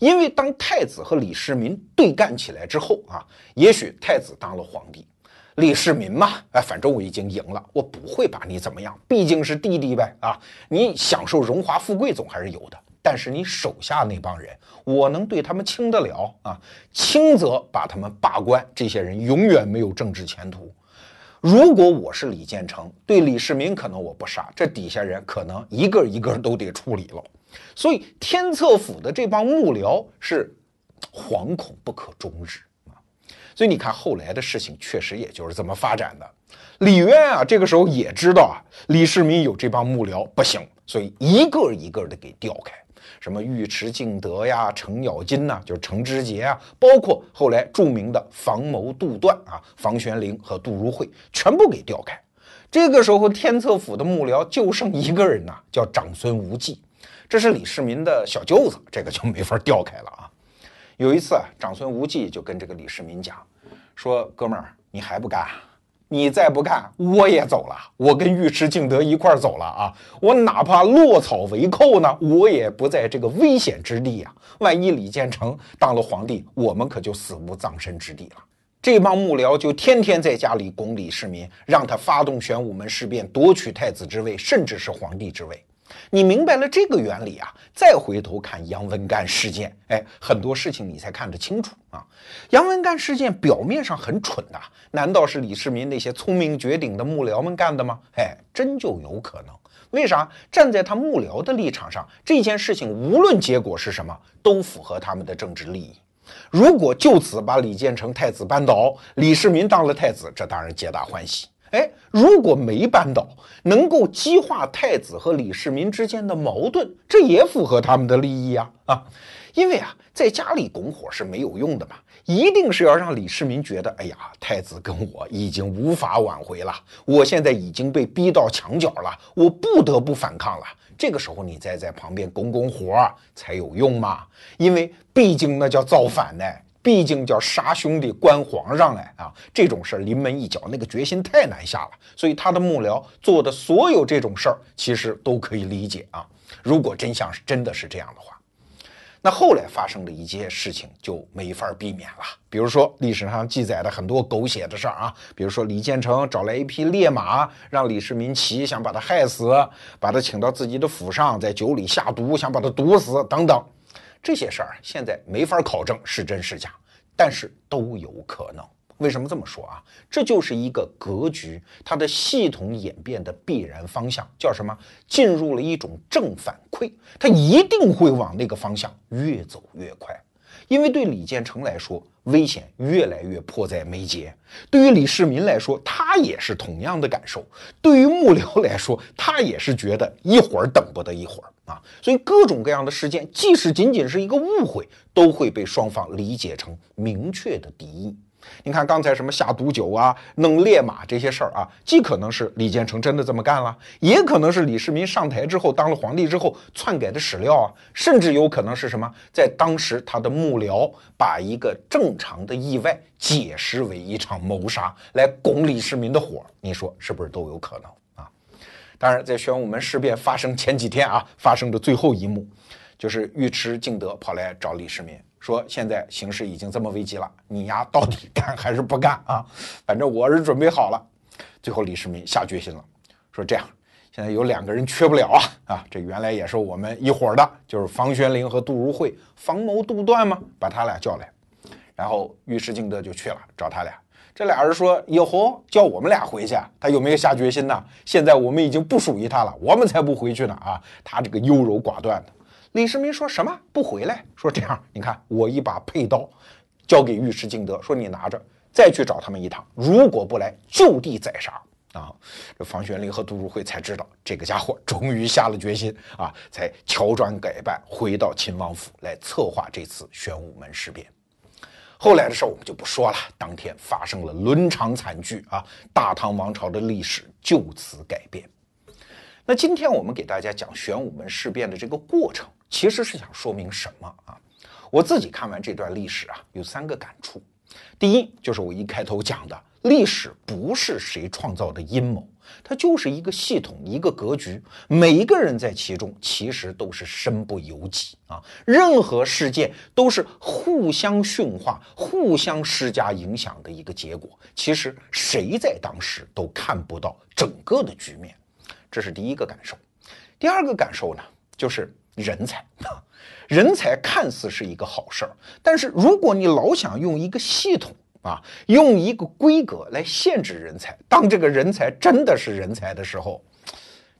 因为当太子和李世民对干起来之后啊，也许太子当了皇帝。李世民嘛，哎，反正我已经赢了，我不会把你怎么样，毕竟是弟弟呗啊！你享受荣华富贵总还是有的，但是你手下那帮人，我能对他们轻得了啊？轻则把他们罢官，这些人永远没有政治前途。如果我是李建成，对李世民可能我不杀，这底下人可能一个一个都得处理了。所以天策府的这帮幕僚是惶恐不可终日啊。所以你看，后来的事情确实也就是这么发展的。李渊啊，这个时候也知道啊，李世民有这帮幕僚不行，所以一个一个的给调开，什么尉迟敬德呀、程咬金呐，就是程知节啊，包括后来著名的房谋杜断啊、房玄龄和杜如晦，全部给调开。这个时候，天策府的幕僚就剩一个人呐，叫长孙无忌，这是李世民的小舅子，这个就没法调开了啊。有一次啊，长孙无忌就跟这个李世民讲，说：“哥们儿，你还不干？你再不干，我也走了。我跟尉迟敬德一块儿走了啊！我哪怕落草为寇呢，我也不在这个危险之地啊。万一李建成当了皇帝，我们可就死无葬身之地了。”这帮幕僚就天天在家里拱李世民，让他发动玄武门事变，夺取太子之位，甚至是皇帝之位。你明白了这个原理啊，再回头看杨文干事件，哎，很多事情你才看得清楚啊。杨文干事件表面上很蠢的，难道是李世民那些聪明绝顶的幕僚们干的吗？哎，真就有可能。为啥？站在他幕僚的立场上，这件事情无论结果是什么，都符合他们的政治利益。如果就此把李建成太子扳倒，李世民当了太子，这当然皆大欢喜。哎，如果没扳倒，能够激化太子和李世民之间的矛盾，这也符合他们的利益啊啊！因为啊，在家里拱火是没有用的嘛，一定是要让李世民觉得，哎呀，太子跟我已经无法挽回了，我现在已经被逼到墙角了，我不得不反抗了。这个时候你再在旁边拱拱火才有用嘛，因为毕竟那叫造反呢。毕竟叫杀兄弟关皇上来啊，这种事儿临门一脚，那个决心太难下了。所以他的幕僚做的所有这种事儿，其实都可以理解啊。如果真相是真的是这样的话，那后来发生的一些事情就没法避免了。比如说历史上记载的很多狗血的事儿啊，比如说李建成找来一匹烈马让李世民骑，想把他害死，把他请到自己的府上，在酒里下毒，想把他毒死等等。这些事儿现在没法考证是真是假，但是都有可能。为什么这么说啊？这就是一个格局，它的系统演变的必然方向叫什么？进入了一种正反馈，它一定会往那个方向越走越快。因为对李建成来说，危险越来越迫在眉睫；对于李世民来说，他也是同样的感受；对于幕僚来说，他也是觉得一会儿等不得一会儿啊。所以各种各样的事件，即使仅仅是一个误会，都会被双方理解成明确的敌意。你看刚才什么下毒酒啊、弄烈马这些事儿啊，既可能是李建成真的这么干了，也可能是李世民上台之后当了皇帝之后篡改的史料啊，甚至有可能是什么，在当时他的幕僚把一个正常的意外解释为一场谋杀来拱李世民的火，你说是不是都有可能？当然，在玄武门事变发生前几天啊，发生的最后一幕，就是尉迟敬德跑来找李世民。说现在形势已经这么危急了，你丫到底干还是不干啊？反正我是准备好了。最后李世民下决心了，说这样，现在有两个人缺不了啊啊！这原来也是我们一伙的，就是房玄龄和杜如晦，房谋杜断嘛，把他俩叫来。然后尉迟敬德就去了找他俩。这俩人说以后叫我们俩回去，他有没有下决心呢？现在我们已经不属于他了，我们才不回去呢啊！他这个优柔寡断的。李世民说什么不回来？说这样，你看我一把佩刀交给尉迟敬德，说你拿着，再去找他们一趟。如果不来，就地宰杀。啊，这房玄龄和杜如晦才知道，这个家伙终于下了决心啊，才乔装改扮回到秦王府来策划这次玄武门事变。后来的事儿我们就不说了，当天发生了伦常惨剧啊，大唐王朝的历史就此改变。那今天我们给大家讲玄武门事变的这个过程，其实是想说明什么啊？我自己看完这段历史啊，有三个感触。第一，就是我一开头讲的。历史不是谁创造的阴谋，它就是一个系统、一个格局，每一个人在其中其实都是身不由己啊。任何事件都是互相驯化、互相施加影响的一个结果。其实谁在当时都看不到整个的局面，这是第一个感受。第二个感受呢，就是人才啊人才看似是一个好事儿，但是如果你老想用一个系统。啊，用一个规格来限制人才，当这个人才真的是人才的时候，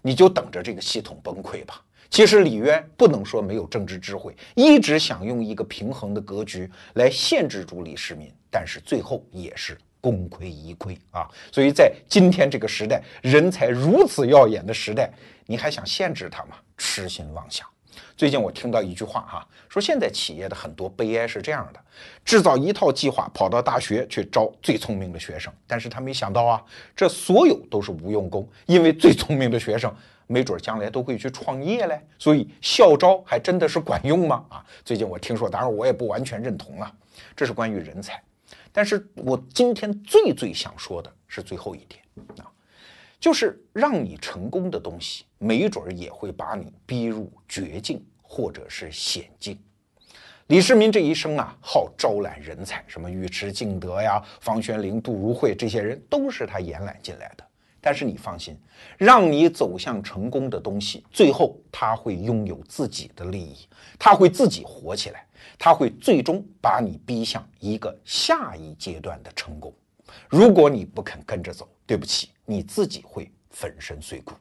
你就等着这个系统崩溃吧。其实李渊不能说没有政治智慧，一直想用一个平衡的格局来限制住李世民，但是最后也是功亏一篑啊。所以在今天这个时代，人才如此耀眼的时代，你还想限制他吗？痴心妄想。最近我听到一句话哈，说现在企业的很多悲哀是这样的：制造一套计划，跑到大学去招最聪明的学生，但是他没想到啊，这所有都是无用功，因为最聪明的学生没准将来都会去创业嘞。所以校招还真的是管用吗？啊，最近我听说，当然我也不完全认同啊，这是关于人才。但是我今天最最想说的是最后一点啊。就是让你成功的东西，没准儿也会把你逼入绝境或者是险境。李世民这一生啊，好招揽人才，什么尉迟敬德呀、房玄龄、杜如晦这些人，都是他延揽进来的。但是你放心，让你走向成功的东西，最后他会拥有自己的利益，他会自己火起来，他会最终把你逼向一个下一阶段的成功。如果你不肯跟着走，对不起，你自己会粉身碎骨。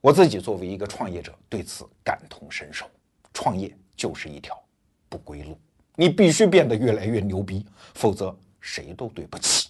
我自己作为一个创业者，对此感同身受。创业就是一条不归路，你必须变得越来越牛逼，否则谁都对不起。